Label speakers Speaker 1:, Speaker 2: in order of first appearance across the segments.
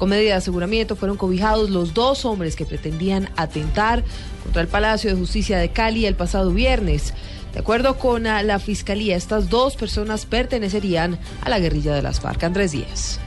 Speaker 1: Con medida de aseguramiento fueron cobijados los dos hombres que pretendían atentar contra el Palacio de Justicia de Cali el pasado viernes. De acuerdo con la Fiscalía, estas dos personas pertenecerían a la guerrilla de las FARC. Andrés Díaz.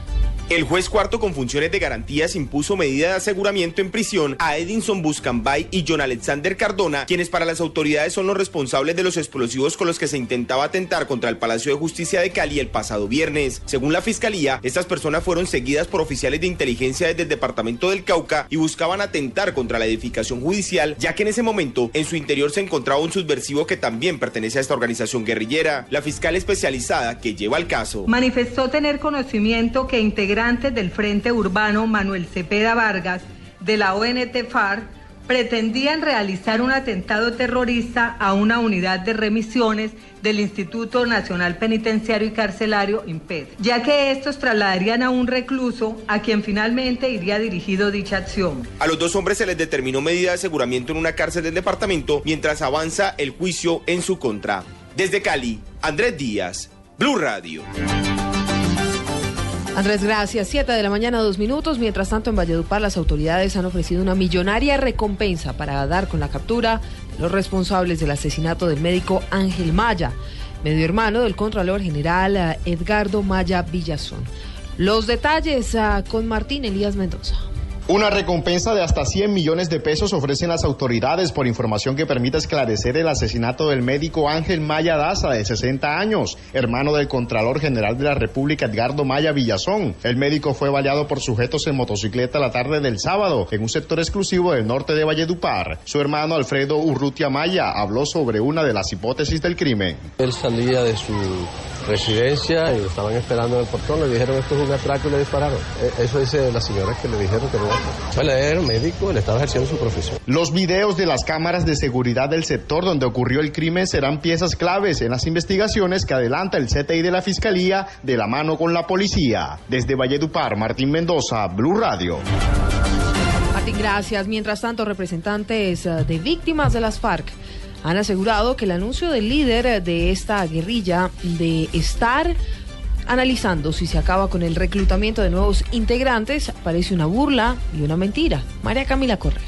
Speaker 2: El juez cuarto con funciones de garantías impuso medida de aseguramiento en prisión a Edinson Buscambay y John Alexander Cardona, quienes para las autoridades son los responsables de los explosivos con los que se intentaba atentar contra el Palacio de Justicia de Cali el pasado viernes. Según la fiscalía, estas personas fueron seguidas por oficiales de inteligencia desde el departamento del Cauca y buscaban atentar contra la edificación judicial, ya que en ese momento en su interior se encontraba un subversivo que también pertenece a esta organización guerrillera. La fiscal especializada que lleva el caso
Speaker 3: manifestó tener conocimiento que del Frente Urbano Manuel Cepeda Vargas de la ONT FARC pretendían realizar un atentado terrorista a una unidad de remisiones del Instituto Nacional Penitenciario y Carcelario, IMPED, ya que estos trasladarían a un recluso a quien finalmente iría dirigido dicha acción.
Speaker 2: A los dos hombres se les determinó medida de aseguramiento en una cárcel del departamento mientras avanza el juicio en su contra. Desde Cali, Andrés Díaz, Blue Radio.
Speaker 1: Andrés, gracias. Siete de la mañana, dos minutos. Mientras tanto, en Valledupar, las autoridades han ofrecido una millonaria recompensa para dar con la captura de los responsables del asesinato del médico Ángel Maya, medio hermano del Contralor General eh, Edgardo Maya Villazón. Los detalles ah, con Martín Elías Mendoza.
Speaker 4: Una recompensa de hasta 100 millones de pesos ofrecen las autoridades por información que permita esclarecer el asesinato del médico Ángel Maya Daza, de 60 años, hermano del Contralor General de la República Edgardo Maya Villazón. El médico fue baleado por sujetos en motocicleta la tarde del sábado en un sector exclusivo del norte de Valledupar. Su hermano Alfredo Urrutia Maya habló sobre una de las hipótesis del crimen.
Speaker 5: Él salía de su residencia y lo estaban esperando en el portón, le dijeron esto es un atraco y le dispararon. E, eso dice la señora que le dijeron que no. Él era médico, él estaba ejerciendo su profesión.
Speaker 4: Los videos de las cámaras de seguridad del sector donde ocurrió el crimen serán piezas claves en las investigaciones que adelanta el CTI de la Fiscalía de la mano con la policía. Desde Valledupar, Martín Mendoza, Blue Radio.
Speaker 1: Martín, gracias. Mientras tanto, representantes eh, de víctimas de las FARC han asegurado que el anuncio del líder de esta guerrilla de estar analizando si se acaba con el reclutamiento de nuevos integrantes parece una burla y una mentira. María Camila Correa.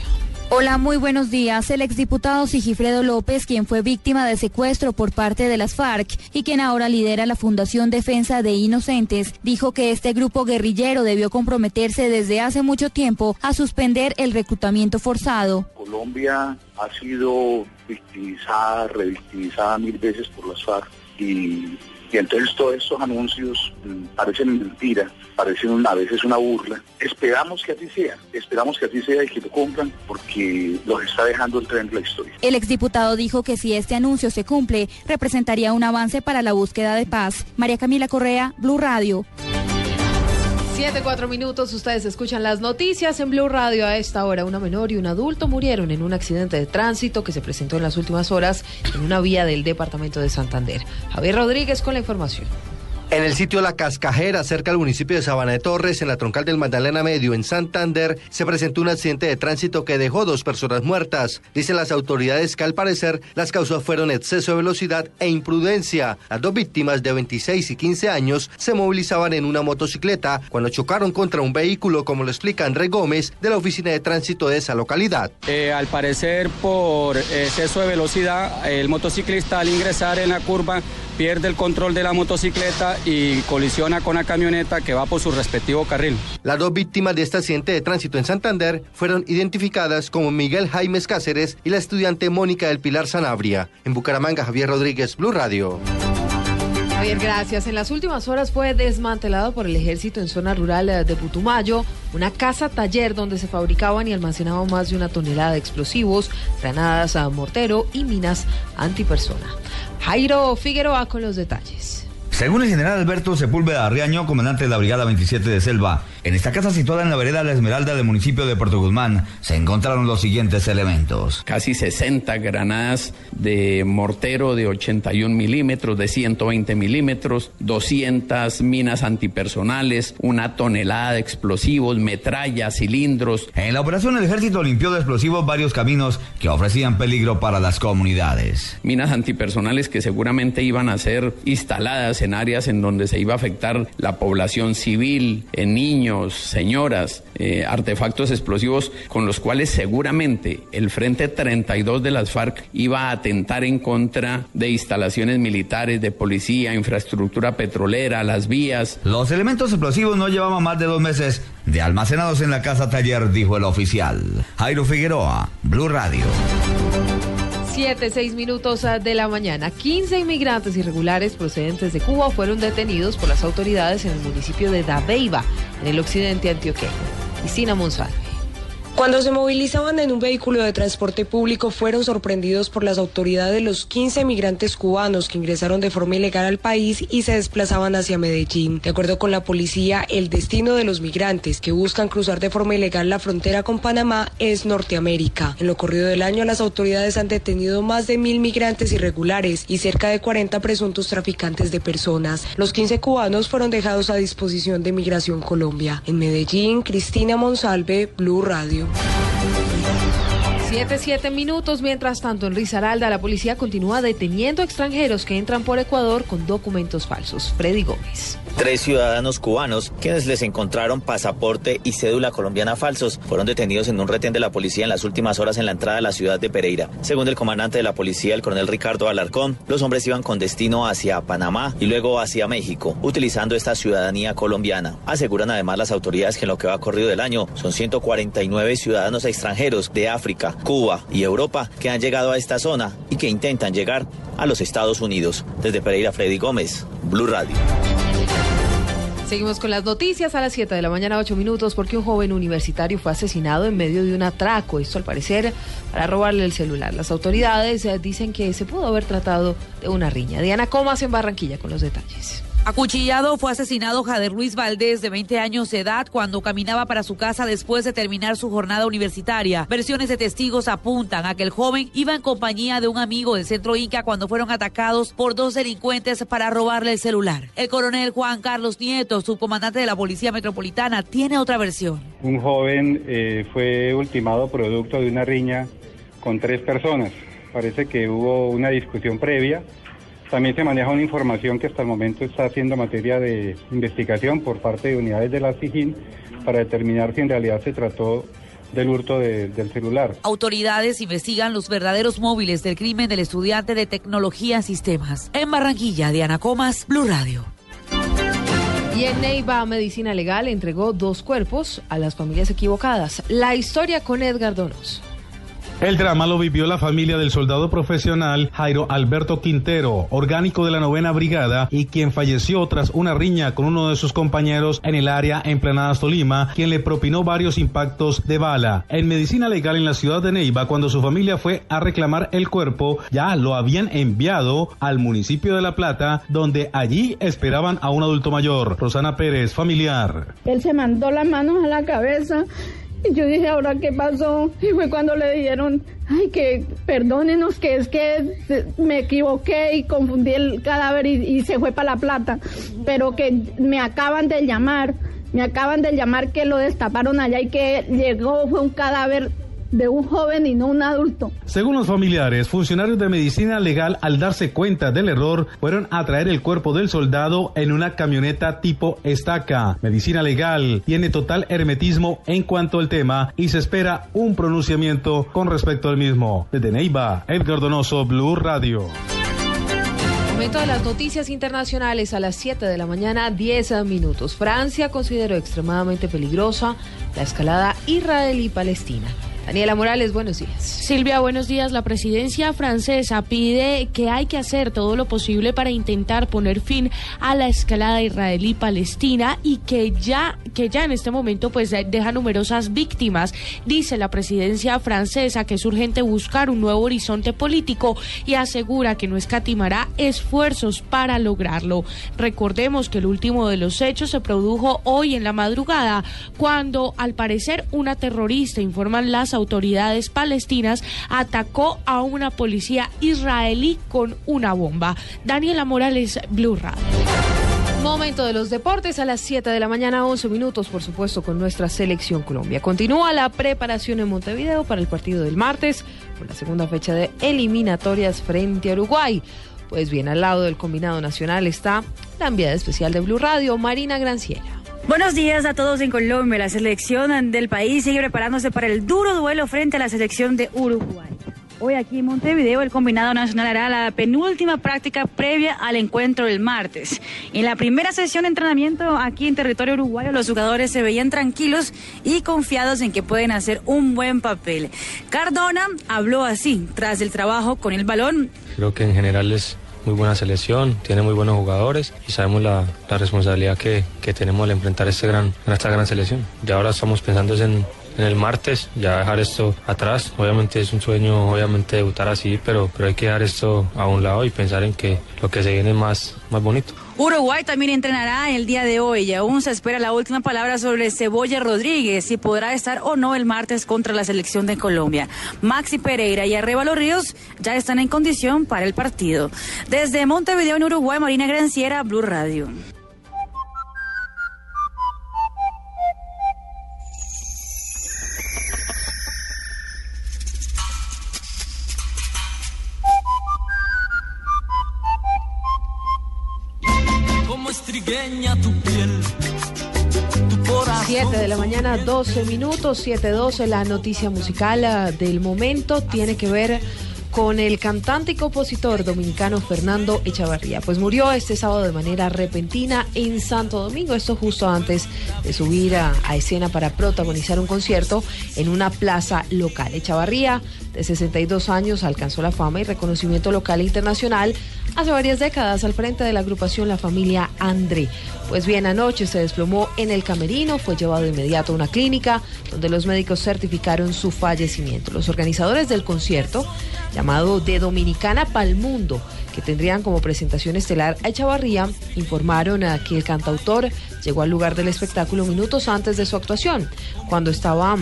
Speaker 6: Hola, muy buenos días. El exdiputado Sigifredo López, quien fue víctima de secuestro por parte de las FARC y quien ahora lidera la Fundación Defensa de Inocentes, dijo que este grupo guerrillero debió comprometerse desde hace mucho tiempo a suspender el reclutamiento forzado.
Speaker 7: Colombia ha sido victimizada, revictimizada mil veces por las FARC y y entonces todos estos anuncios mm, parecen mentira, parecen a veces una burla. Esperamos que así sea, esperamos que así sea y que lo cumplan porque los está dejando el tren de la historia.
Speaker 6: El exdiputado dijo que si este anuncio se cumple, representaría un avance para la búsqueda de paz. María Camila Correa, Blue Radio.
Speaker 1: Siete, cuatro minutos, ustedes escuchan las noticias en Blue Radio a esta hora. Una menor y un adulto murieron en un accidente de tránsito que se presentó en las últimas horas en una vía del departamento de Santander. Javier Rodríguez con la información.
Speaker 8: En el sitio La Cascajera, cerca del municipio de Sabana de Torres, en la troncal del Magdalena Medio, en Santander, se presentó un accidente de tránsito que dejó dos personas muertas. Dicen las autoridades que al parecer las causas fueron exceso de velocidad e imprudencia. Las dos víctimas de 26 y 15 años se movilizaban en una motocicleta cuando chocaron contra un vehículo, como lo explica André Gómez de la oficina de tránsito de esa localidad.
Speaker 9: Eh, al parecer, por exceso de velocidad, el motociclista al ingresar en la curva pierde el control de la motocicleta y colisiona con la camioneta que va por su respectivo carril.
Speaker 8: Las dos víctimas de este accidente de tránsito en Santander fueron identificadas como Miguel Jaimes Cáceres y la estudiante Mónica del Pilar Sanabria. En Bucaramanga, Javier Rodríguez, Blue Radio.
Speaker 1: Gracias. En las últimas horas fue desmantelado por el ejército en zona rural eh, de Putumayo una casa taller donde se fabricaban y almacenaban más de una tonelada de explosivos, granadas a mortero y minas antipersona. Jairo Figueroa con los detalles.
Speaker 10: Según el general Alberto Sepúlveda Arriaño, comandante de la Brigada 27 de Selva, en esta casa situada en la vereda La Esmeralda del municipio de Puerto Guzmán se encontraron los siguientes elementos.
Speaker 11: Casi 60 granadas de mortero de 81 milímetros, de 120 milímetros, 200 minas antipersonales, una tonelada de explosivos, metrallas, cilindros.
Speaker 10: En la operación el ejército limpió de explosivos varios caminos que ofrecían peligro para las comunidades.
Speaker 11: Minas antipersonales que seguramente iban a ser instaladas escenarias en donde se iba a afectar la población civil, eh, niños, señoras, eh, artefactos explosivos con los cuales seguramente el Frente 32 de las FARC iba a atentar en contra de instalaciones militares, de policía, infraestructura petrolera, las vías.
Speaker 10: Los elementos explosivos no llevaban más de dos meses de almacenados en la casa taller, dijo el oficial. Jairo Figueroa, Blue Radio.
Speaker 1: Siete, seis minutos ah, de la mañana. 15 inmigrantes irregulares procedentes de Cuba fueron detenidos por las autoridades en el municipio de Dabeiba, en el occidente antioqueño. Cristina Monsalve.
Speaker 12: Cuando se movilizaban en un vehículo de transporte público fueron sorprendidos por las autoridades los 15 migrantes cubanos que ingresaron de forma ilegal al país y se desplazaban hacia Medellín. De acuerdo con la policía, el destino de los migrantes que buscan cruzar de forma ilegal la frontera con Panamá es Norteamérica. En lo corrido del año, las autoridades han detenido más de mil migrantes irregulares y cerca de 40 presuntos traficantes de personas. Los 15 cubanos fueron dejados a disposición de Migración Colombia. En Medellín, Cristina Monsalve, Blue Radio.
Speaker 1: Siete, siete minutos. Mientras tanto, en Risaralda, la policía continúa deteniendo extranjeros que entran por Ecuador con documentos falsos. Freddy Gómez.
Speaker 13: Tres ciudadanos cubanos, quienes les encontraron pasaporte y cédula colombiana falsos, fueron detenidos en un retén de la policía en las últimas horas en la entrada a la ciudad de Pereira. Según el comandante de la policía, el coronel Ricardo Alarcón, los hombres iban con destino hacia Panamá y luego hacia México, utilizando esta ciudadanía colombiana. Aseguran además las autoridades que en lo que va corrido del año son 149 ciudadanos extranjeros de África, Cuba y Europa que han llegado a esta zona y que intentan llegar a los Estados Unidos. Desde Pereira, Freddy Gómez, Blue Radio.
Speaker 1: Seguimos con las noticias a las 7 de la mañana, 8 minutos, porque un joven universitario fue asesinado en medio de un atraco. Esto al parecer para robarle el celular. Las autoridades eh, dicen que se pudo haber tratado de una riña. Diana Comas en Barranquilla con los detalles.
Speaker 14: Acuchillado fue asesinado Jader Luis Valdés, de 20 años de edad, cuando caminaba para su casa después de terminar su jornada universitaria. Versiones de testigos apuntan a que el joven iba en compañía de un amigo del centro Inca cuando fueron atacados por dos delincuentes para robarle el celular. El coronel Juan Carlos Nieto, subcomandante de la Policía Metropolitana, tiene otra versión.
Speaker 15: Un joven eh, fue ultimado producto de una riña con tres personas. Parece que hubo una discusión previa también se maneja una información que hasta el momento está haciendo materia de investigación por parte de unidades de la SIGIN para determinar si en realidad se trató del hurto del celular.
Speaker 14: Autoridades investigan los verdaderos móviles del crimen del estudiante de tecnología sistemas. En Barranquilla, Diana Comas, Blue Radio.
Speaker 1: Y en Neiva Medicina Legal entregó dos cuerpos a las familias equivocadas. La historia con Edgar Donoso.
Speaker 16: El drama lo vivió la familia del soldado profesional Jairo Alberto Quintero, orgánico de la novena brigada y quien falleció tras una riña con uno de sus compañeros en el área en Planadas Tolima, quien le propinó varios impactos de bala. En medicina legal en la ciudad de Neiva, cuando su familia fue a reclamar el cuerpo, ya lo habían enviado al municipio de La Plata, donde allí esperaban a un adulto mayor. Rosana Pérez, familiar.
Speaker 17: Él se mandó las manos a la cabeza y yo dije, ¿ahora qué pasó? Y fue cuando le dijeron, ay, que perdónenos, que es que me equivoqué y confundí el cadáver y, y se fue para La Plata, pero que me acaban de llamar, me acaban de llamar que lo destaparon allá y que llegó, fue un cadáver de un joven y no un adulto.
Speaker 16: Según los familiares, funcionarios de medicina legal al darse cuenta del error fueron a traer el cuerpo del soldado en una camioneta tipo estaca. Medicina legal tiene total hermetismo en cuanto al tema y se espera un pronunciamiento con respecto al mismo. Desde Neiva, Edgar Donoso, Blue Radio.
Speaker 1: Momento de las noticias internacionales a las 7 de la mañana, 10 minutos. Francia consideró extremadamente peligrosa la escalada israelí-palestina. Daniela Morales, buenos días.
Speaker 18: Silvia, buenos días. La presidencia francesa pide que hay que hacer todo lo posible para intentar poner fin a la escalada israelí-palestina y que ya, que ya en este momento pues deja numerosas víctimas. Dice la presidencia francesa que es urgente buscar un nuevo horizonte político y asegura que no escatimará esfuerzos para lograrlo. Recordemos que el último de los hechos se produjo hoy en la madrugada cuando al parecer una terrorista informan las autoridades palestinas atacó a una policía israelí con una bomba. Daniela Morales, Blue Radio.
Speaker 1: Momento de los deportes a las 7 de la mañana, 11 minutos, por supuesto, con nuestra selección Colombia. Continúa la preparación en Montevideo para el partido del martes, por la segunda fecha de eliminatorias frente a Uruguay. Pues bien, al lado del combinado nacional está la enviada especial de Blue Radio, Marina Granciera.
Speaker 19: Buenos días a todos en Colombia. La selección del país sigue preparándose para el duro duelo frente a la selección de Uruguay. Hoy aquí en Montevideo el combinado nacional hará la penúltima práctica previa al encuentro del martes. En la primera sesión de entrenamiento aquí en territorio uruguayo los jugadores se veían tranquilos y confiados en que pueden hacer un buen papel. Cardona habló así tras el trabajo con el balón.
Speaker 20: Creo que en general es muy buena selección, tiene muy buenos jugadores y sabemos la, la responsabilidad que, que, tenemos al enfrentar este gran, esta gran selección. Y ahora estamos pensando en, en el martes, ya dejar esto atrás. Obviamente es un sueño, obviamente debutar así, pero, pero hay que dejar esto a un lado y pensar en que lo que se viene es más, más bonito.
Speaker 19: Uruguay también entrenará el día de hoy y aún se espera la última palabra sobre Cebolla Rodríguez, si podrá estar o no el martes contra la selección de Colombia. Maxi Pereira y Arreba Ríos ya están en condición para el partido. Desde Montevideo, en Uruguay, Marina Granciera, Blue Radio.
Speaker 1: 7 de la mañana, 12 minutos, 7.12, la noticia musical ah, del momento tiene que ver con el cantante y compositor dominicano Fernando Echavarría. Pues murió este sábado de manera repentina en Santo Domingo, esto justo antes de subir a, a, escena para protagonizar un concierto en una plaza local. Echavarría, de 62 años, alcanzó la fama y reconocimiento local e internacional hace varias décadas al frente de la agrupación La Familia André. Pues bien, anoche se desplomó en el camerino, fue llevado de inmediato a una clínica donde los médicos certificaron su fallecimiento. Los organizadores del concierto, llamado De Dominicana Pal Mundo, que tendrían como presentación estelar a Echavarría, informaron a que el cantautor llegó al lugar del espectáculo minutos antes de su actuación, cuando estaba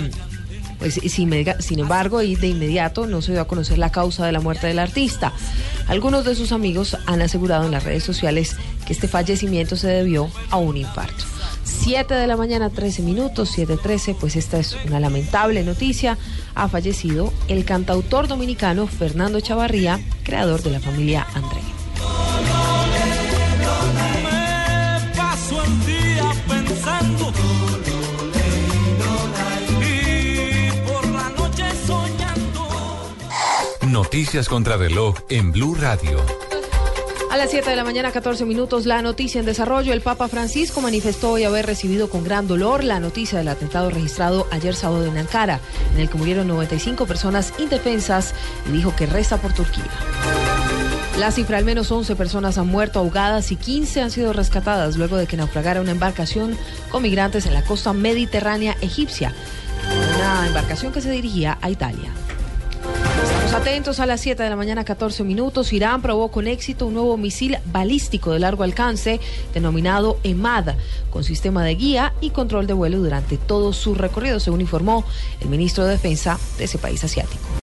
Speaker 1: pues, sin, embargo, y de inmediato no se dio a conocer la causa de la muerte del artista. Algunos de sus amigos han asegurado en las redes sociales que este fallecimiento se debió a un infarto. 7 de la mañana, 13 minutos, 7.13, pues esta es una lamentable noticia. Ha fallecido el cantautor dominicano Fernando Chavarría, creador de la familia André.
Speaker 21: Noticias contra reloj en Blue Radio.
Speaker 1: A las 7 de la mañana, 14 minutos, la noticia en desarrollo. El Papa Francisco manifestó hoy haber recibido con gran dolor la noticia del atentado registrado ayer sábado en Ankara, en el que murieron 95 personas indefensas y dijo que resta por Turquía. La cifra, al menos 11 personas han muerto ahogadas y 15 han sido rescatadas luego de que naufragara una embarcación con migrantes en la costa mediterránea egipcia. Una embarcación que se dirigía a Italia. Atentos a las 7 de la mañana, 14 minutos. Irán probó con éxito un nuevo misil balístico de largo alcance denominado EMAD, con sistema de guía y control de vuelo durante todo su recorrido, según informó el ministro de Defensa de ese país asiático.